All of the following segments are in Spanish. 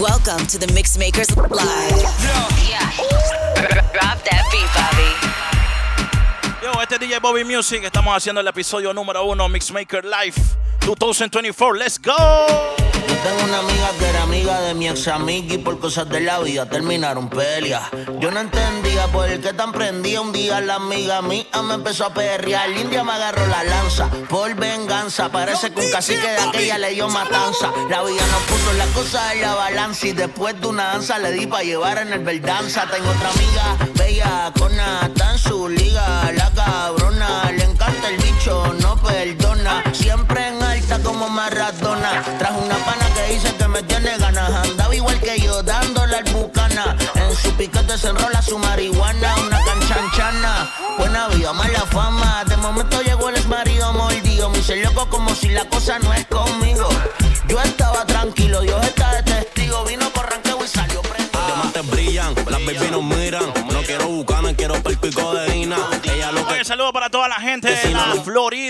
Welcome to the Mixmakers Live. Yeah. Grab that beat, Bobby. Yo, este es DJ Bobby Music. Estamos haciendo el episodio número uno Mixmaker Live 2024. Let's go. Yo tengo una amiga que era amiga de mi ex amiga y por cosas de la vida terminaron peleas. Yo no entendía por qué tan prendía un día la amiga mía me empezó a perrear. El india me agarró la lanza por venganza. Parece que un cacique de aquella le dio matanza. La vida nos puso las cosas en la balanza y después de una danza le di para llevar en el verdanza. Tengo otra amiga bella con tan su liga. La cabrona le encanta el bicho, no perdona. Siempre en como Maradona. Trajo una pana que dice que me tiene ganas. Andaba igual que yo, dándole al bucana. En su piquete se enrola su marihuana. Una canchanchana. Buena vida, mala fama. De momento llegó el ex marido mordido. Me hice loco como si la cosa no es conmigo. Yo estaba tranquilo, Dios está de testigo. Vino por ranqueo y salió prendido. Los diamantes brillan, las baby nos miran. No quiero bucana, quiero perco y codeína. Ella lo que Oye, saludo para toda la gente de la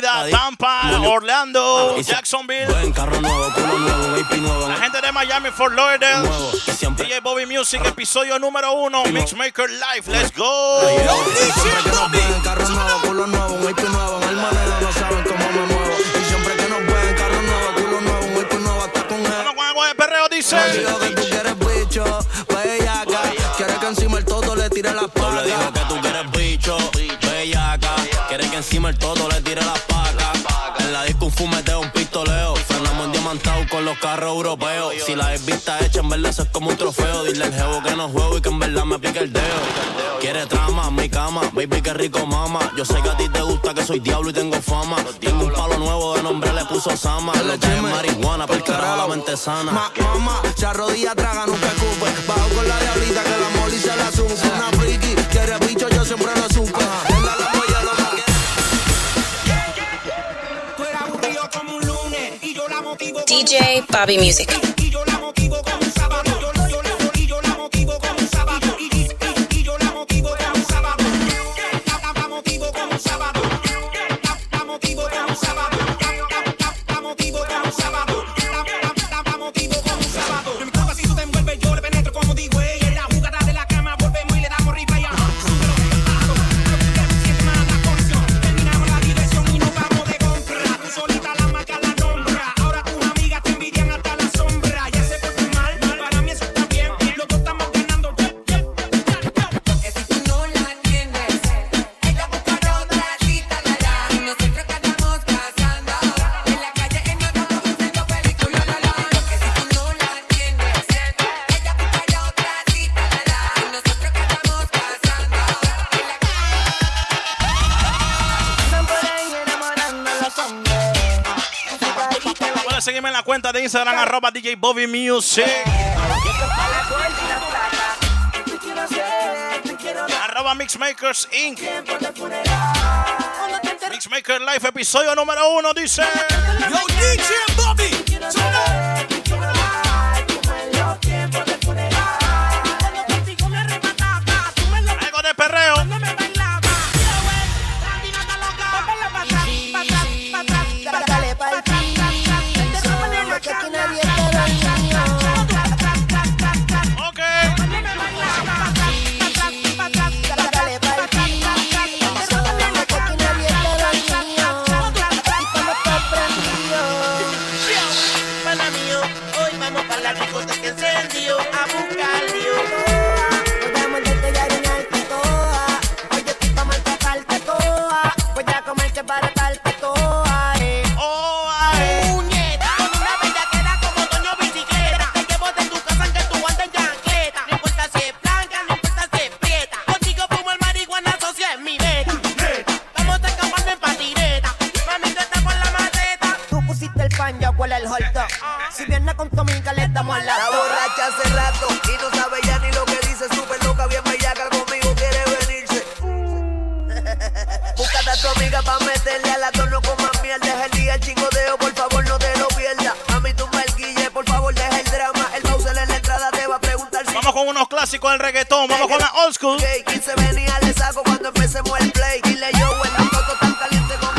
Florida, Tampa, Orlando, Jacksonville. Buen carro nuevo, culo nuevo, baby nuevo. La gente de Miami, Fort Lauderdale. DJ Bobby Music, episodio número uno, Mixmaker Live. Let's go. Siempre que nos ven, carro nuevo, culo nuevo, un IP nuevo. En el manero no saben cómo me muevo. Y siempre que nos ven, carro nuevo, culo nuevo, un IP nuevo, hasta con él. Vamos con algo de perreo, dice. Digo que tú quieres bicho, bellaca. Quiere que encima el todo le tire las. Le que tú quieres bicho, bellaca. Quiere que encima el todo le tire las. Un fumeteo, un pistoleo. Frenamos en diamantado con los carros europeos. Si la vista hecha, en verdad eso es como un trofeo. Dile al jevo que no juego y que en verdad me pique el dedo. Quiere trama, mi cama, baby, qué rico mama. Yo sé que a ti te gusta que soy diablo y tengo fama. Tengo un palo nuevo de nombre, le puso Sama. Le eché marihuana, por carajo la mente sana. Ma, mamá, se arrodilla, traga, nunca escupe. Bajo con la diablita que la moli se la zunca. Una friki, quiere bicho, yo siempre lo supe. DJ Bobby Music. De Instagram, arroba DJ Bobby Music. Arroba Mixmakers Inc. Mixmaker Live, episodio número uno, dice. Yo, DJ Búscate a tu amiga pa' meterle a la tono con más miel. Deja el día el chingodeo, por favor, no te lo pierdas. Mami, tú el guille, por favor, deja el drama. El Bowser en la entrada te va a preguntar si Vamos con unos clásicos del reggaetón. Vamos con la old school. gay. 15 venía, le saco cuando empecemos el play. Dile yo, en la foto tan caliente como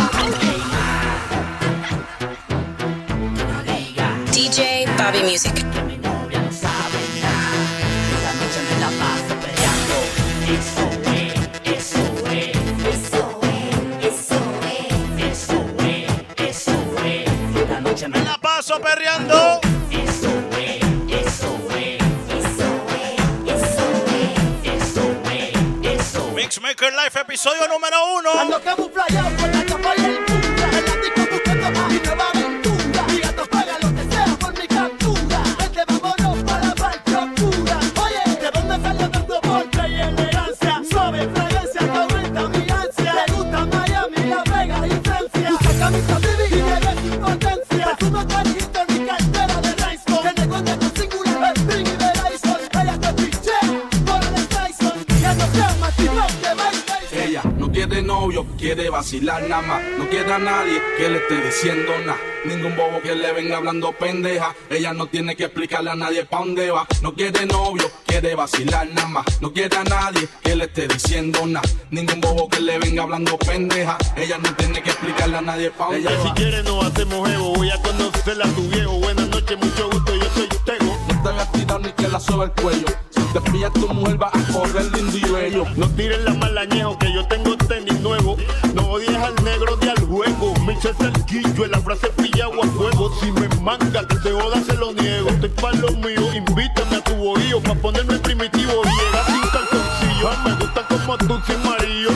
DJ Bobby Music. Eso perreando. Eso fue, Life, episodio número uno. nada. No quiere a nadie que le esté diciendo nada. Ningún bobo que le venga hablando pendeja. Ella no tiene que explicarle a nadie pa' dónde va. No quiere novio, quiere vacilar nada más. No quiere a nadie que le esté diciendo nada. Ningún bobo que le venga hablando pendeja. Ella no tiene que explicarle a nadie pa' dónde va. Si quiere no hacemos ego. Voy a conocerla a tu viejo. Buenas noches, mucho gusto. Yo soy Tego. No te hagas tirar ni que la soba el cuello Después tu mujer va a correr lindo y bello. No tires la malañejo que yo tengo tenis nuevo. No odies al negro de al juego. Me hice el guillo en la frase pillado a fuego. Si me manga que te joda se lo niego. Estoy pa' lo mío, invítame a tu bohío. Pa' ponerme primitivo, llega sin calzoncillo. Me gusta como tú sin marido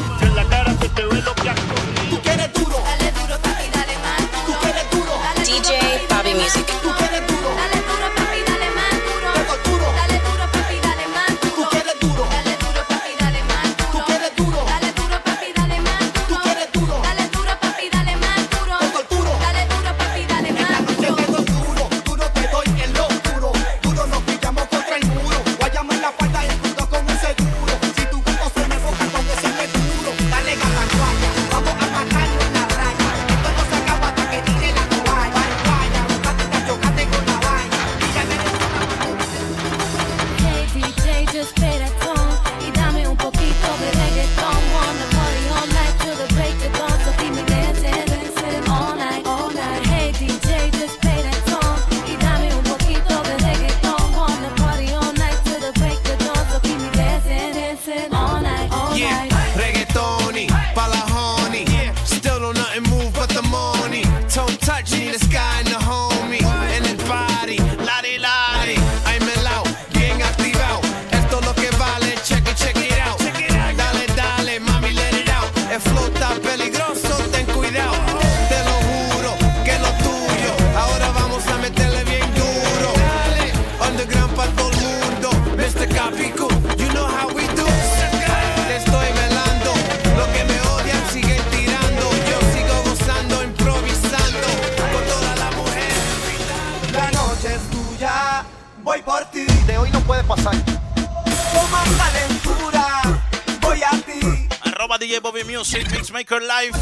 Love Music, Mixmaker Live.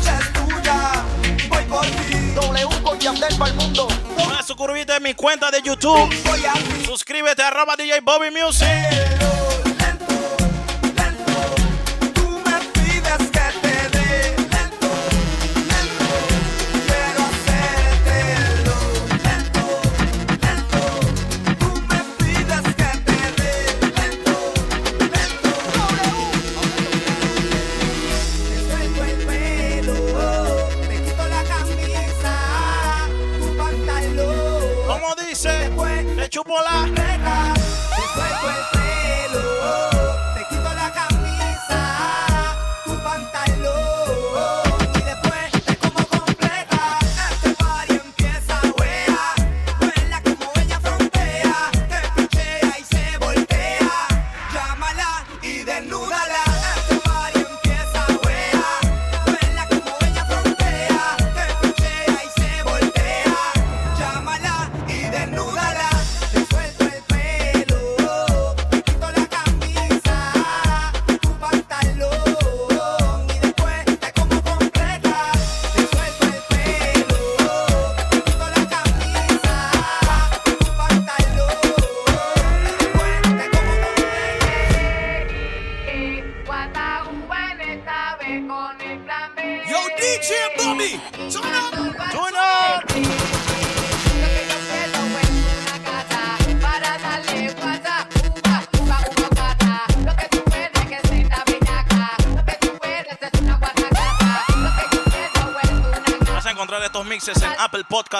Voy en mi cuenta de YouTube. Suscríbete a arroba DJ Bobby Music.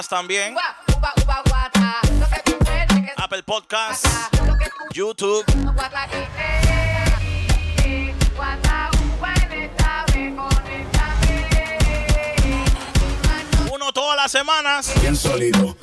Podcast también. Apple Podcast, YouTube. Uno todas las semanas. Bien sólido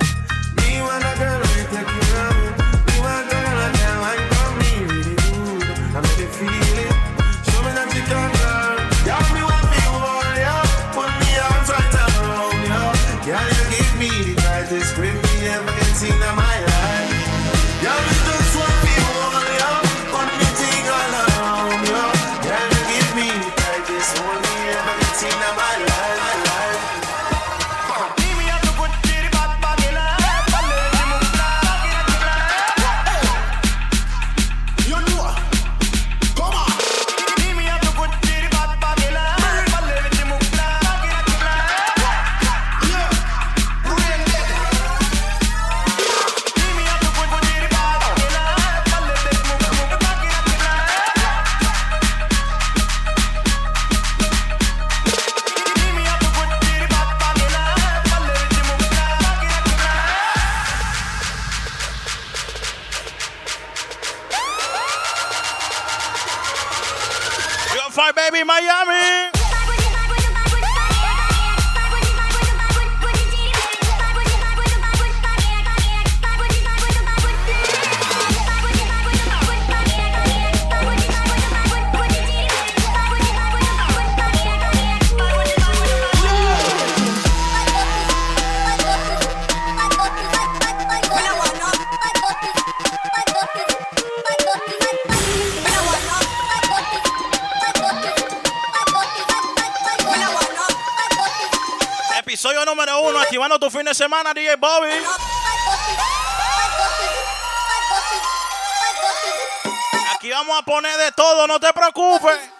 wanna, girl, we take baby Miami. de semana, DJ Bobby. Aquí vamos a poner de todo, no te preocupes.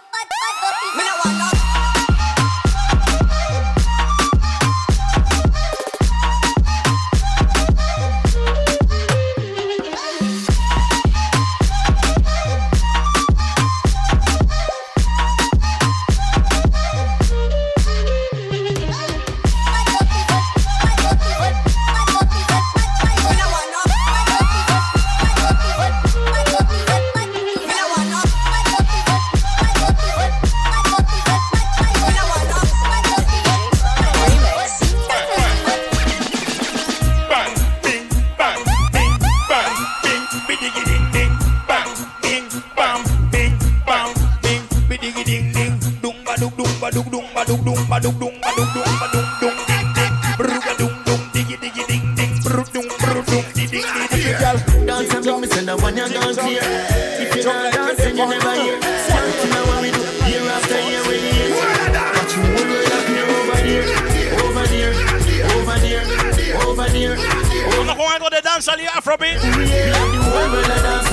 pueden salir Afrobeat.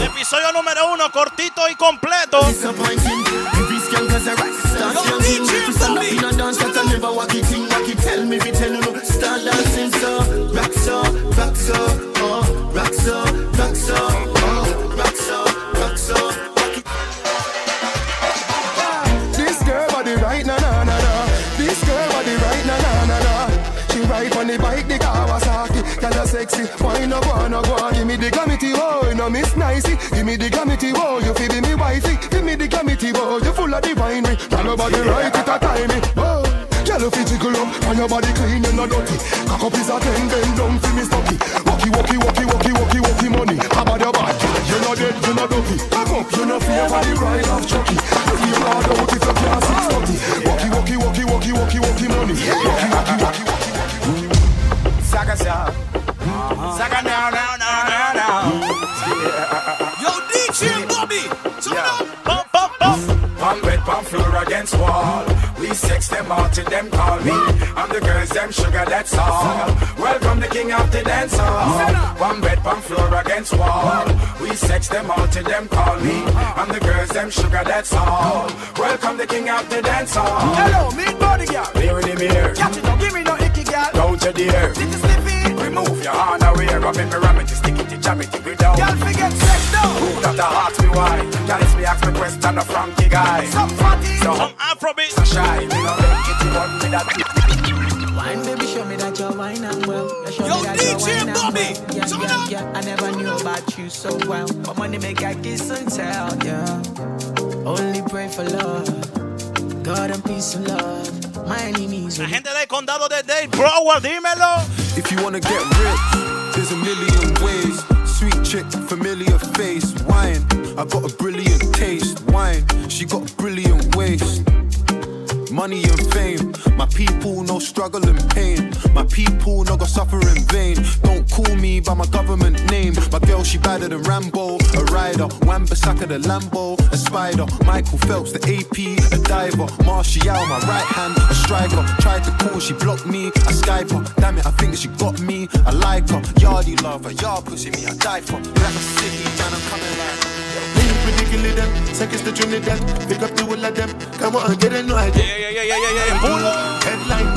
Episodio número uno, cortito y completo. body right, it a timey. Oh, yellow fi jiggle up, and your body clean, you no dirty. Cock up is a ten, then down fi me stocky. Walkie, walkie, walkie, walkie, walkie, walkie, money. How about your bad? You no dead, you no dirty. Cock up, you no fear for the ride of Chucky. You feel hard out if you can't Sex them out till them call me. And the girls them sugar, that's all. Welcome the king of the dance hall. One bed, one floor against wall. We sex them out till them call me. And the girls them sugar, that's all. Welcome the king of the dance hall. Hello, meet body girl. Here with him here. Catch it, don't give me no icky girl. Don't you dare. Did you slip it? Remove your hand away. Rub it, me ram it, stick it, jam it, it down. Girl, forget sex now. Who got the heart me why? Girl, it's me ask me question, a Frankie guy. Some fatty. So, Some Afrobeat. so shy. Me no make kitty one with that. Wine, baby, show me that you're wine and well. You show Yo, me that DJ you're wine and Bobby, well. Yeah, turn yeah, up. yeah. I never knew about you so well. But money make I kiss and tell, yeah. Only pray for love. God and peace and love. My enemies. La gente del condado de Dade, bro, dímelo. If you wanna get rich, there's a million ways. Sweet chick, familiar face, wine. I got a brilliant taste, wine. She got brilliant waist. Money and fame, my people no struggle and pain. My people no go suffer in vain. Don't call me by my government name. My girl she badder than Rambo, a rider. Wambasaka the Lambo, a spider. Michael Phelps the AP, a diver. Martial my right hand, a striker. Tried to call, she blocked me. I Skype her. Damn it, I think she got me. I like her. Yardy lover, pussy me, I die for. Black City, man, I'm coming like. The gilly them, seconds to Trinidad. Pick up the whole of them. Come on, get a no idea. Yeah, yeah, yeah, yeah, yeah, yeah. Pulo. Headline.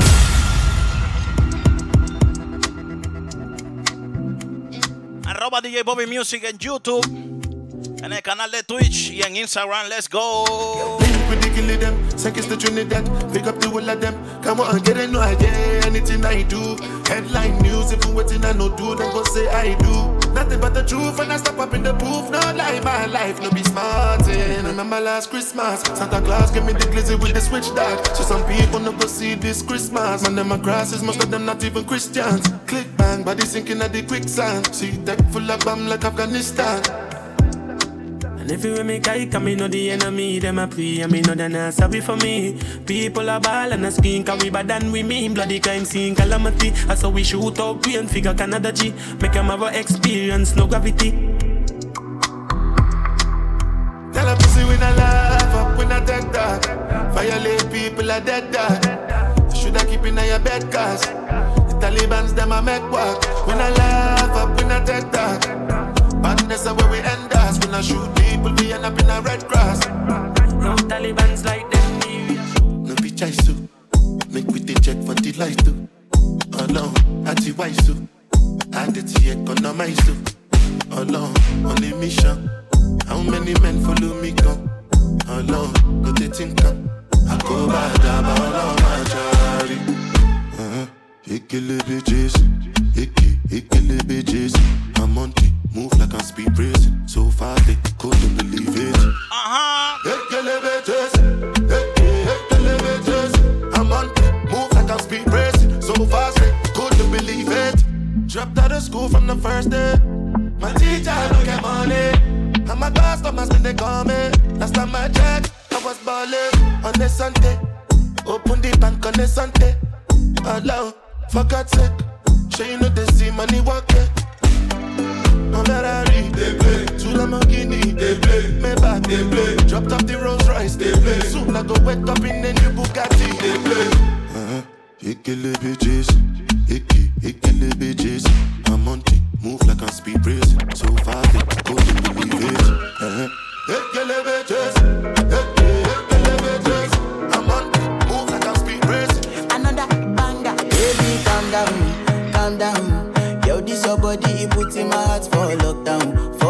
Arroba DJ Bobby Music en YouTube. En el canal de Twitch y en Instagram. Let's go. With the gilly them, seconds to Trinidad. Pick up the whole of them. Come on, get a no idea. Anything I do. Headline news, if you waiting, I no do. Then go say I do. Nothing but the truth and I step up in the booth. No lie, my life no be smarting. Eh. Remember my last Christmas, Santa Claus gave me the glizzy with the switch dog. So some people no go see this Christmas. Man, them grasses, most of them not even Christians. Click bang, body sinking at the quicksand. See tech full of bomb like Afghanistan. And everywhere me guy come, me know the enemy, them a pray, and me know they not sorry for me. People are ball and a skin, cause we bad than we mean. Bloody crime scene, calamity. That's how we shoot out green figure Canada G. Make them have a experience, no gravity. Tell a pussy when I laugh up when I take that. Violate people are dead dog. Should I keep in your bed cause the Taliban's them a make work. When I laugh up when I take that. Badness are where we end us. When I shoot people we end up in a red cross. No Taliban's like them. No be choice to make we take check for the light too. Alone, anti wise too. And it's economize too. Alone, on a mission. How many men follow me come? Alone, go they think come. I go bad about all my charity. Uh-huh. Ikele bitches, Ike, Ikele bitches. I'm on it, move like I'm speed racing. So fast they couldn't believe it. Uh-huh. Ikele bitches, Ike, Ikele bitches. I'm on move like I'm speed racing. So fast they couldn't believe it. Dropped out of school from the first day. My teacher don't get money. And my customers when they call me. Last time I checked, I was balling on a Sunday. Open the bank on a Sunday. Allow, for God's sake. Sure you know they see money walking. No Ferrari, play. Two Lamborghini, they play. Dropped off the Rolls Royce. Soon I go wake up in a new Bugatti. Uh-huh. Ikele bitches, Iki, Ikele bitches. I'm on it, move like I'm speed racing. So they couldn't believe it. Uh-huh. Ikele bitches, your body, it puts in my heart for lockdown,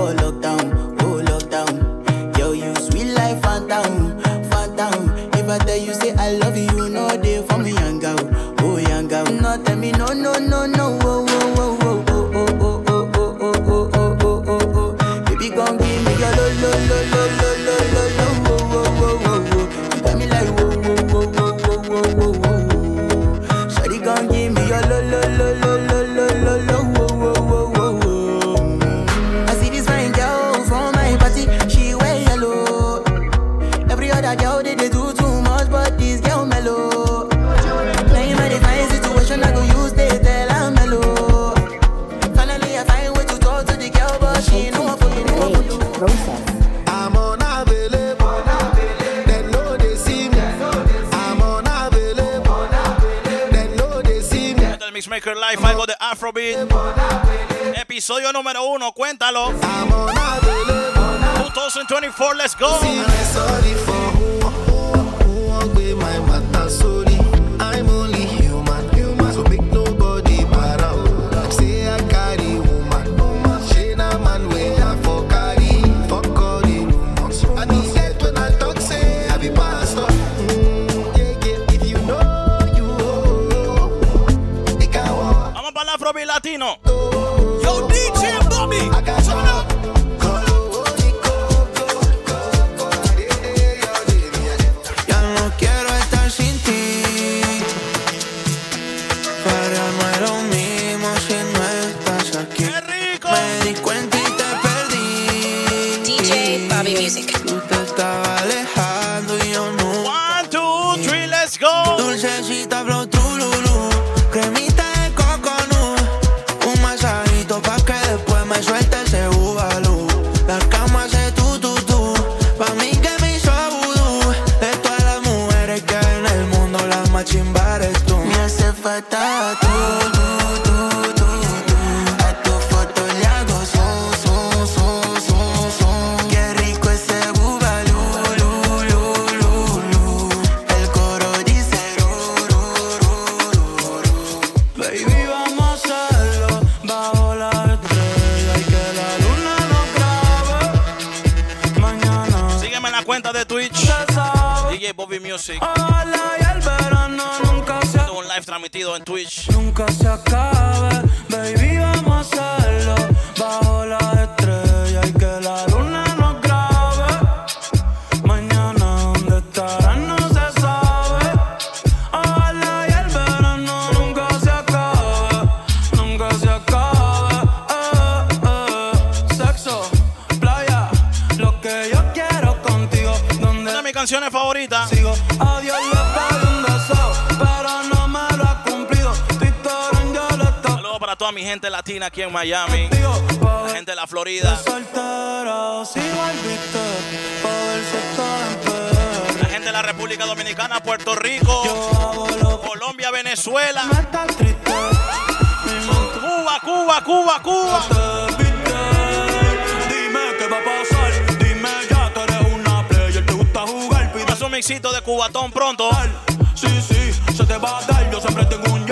let's go. toda mi gente latina aquí en Miami. La gente de la Florida. La gente de la República Dominicana, Puerto Rico, Colombia, Venezuela. Cuba, Cuba, Cuba, Cuba. Dime qué va a pasar. Dime ya, tú eres una player. Te gusta jugar. Un mixito de cubatón pronto. Sí, sí, se te va a dar. Yo siempre tengo un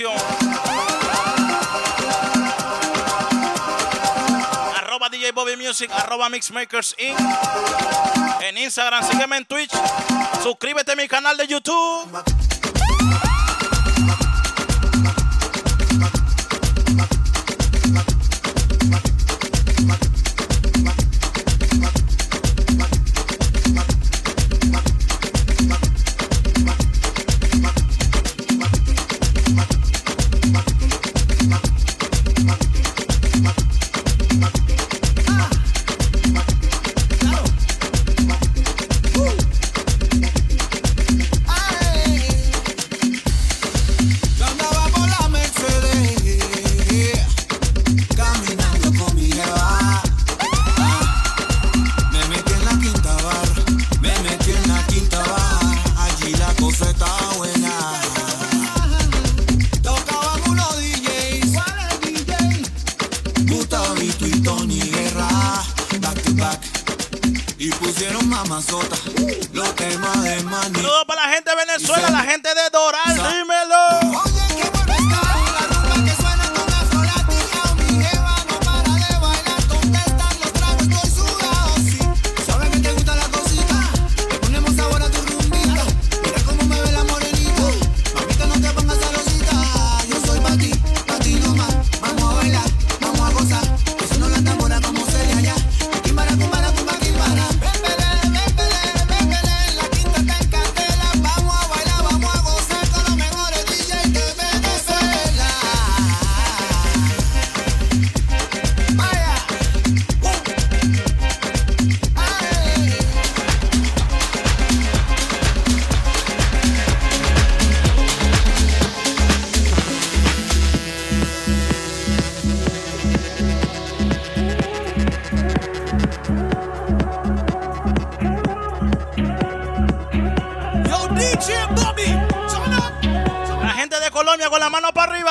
información. Arroba DJ Bobby Music, arroba Mixmakers Inc. En Instagram, sígueme en Twitch. Suscríbete a mi canal de YouTube. Gustavito y Tony Guerra, back to back. Y pusieron mamazota, los temas de maní. Saludos para la gente de Venezuela, la gente de Doral, dímelo.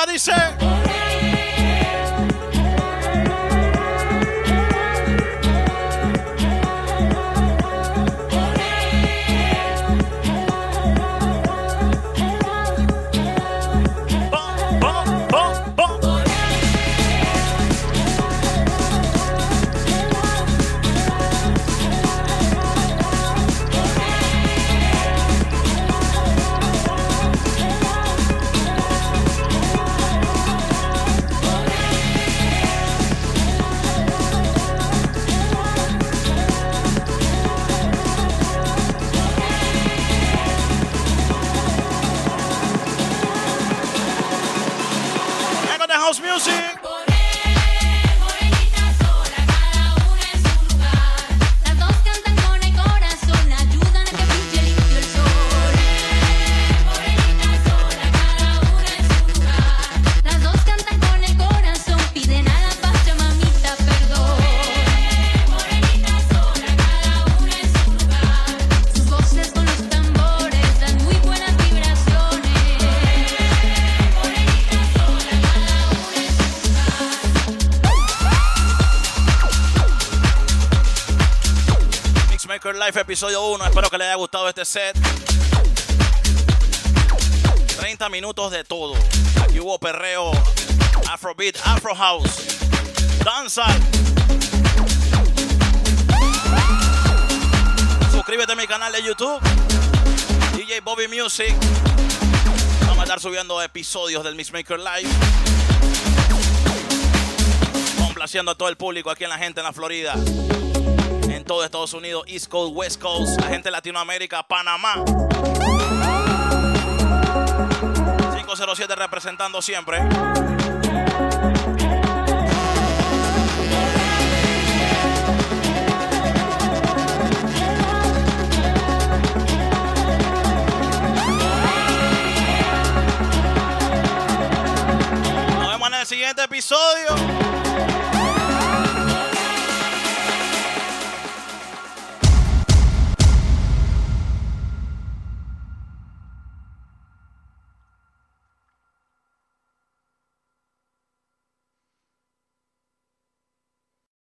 Everybody say. Episodio 1. Espero que les haya gustado este set. 30 minutos de todo. Aquí hubo perreo, Afrobeat, Afro House, danza. Suscríbete a mi canal de YouTube, DJ Bobby Music. Vamos a estar subiendo episodios del Mixmaker Live. Complaciendo a todo el público aquí en la gente en la Florida todo Estados Unidos, East Coast, West Coast, la gente de Latinoamérica, Panamá. 507 representando siempre. Nos vemos en el siguiente episodio.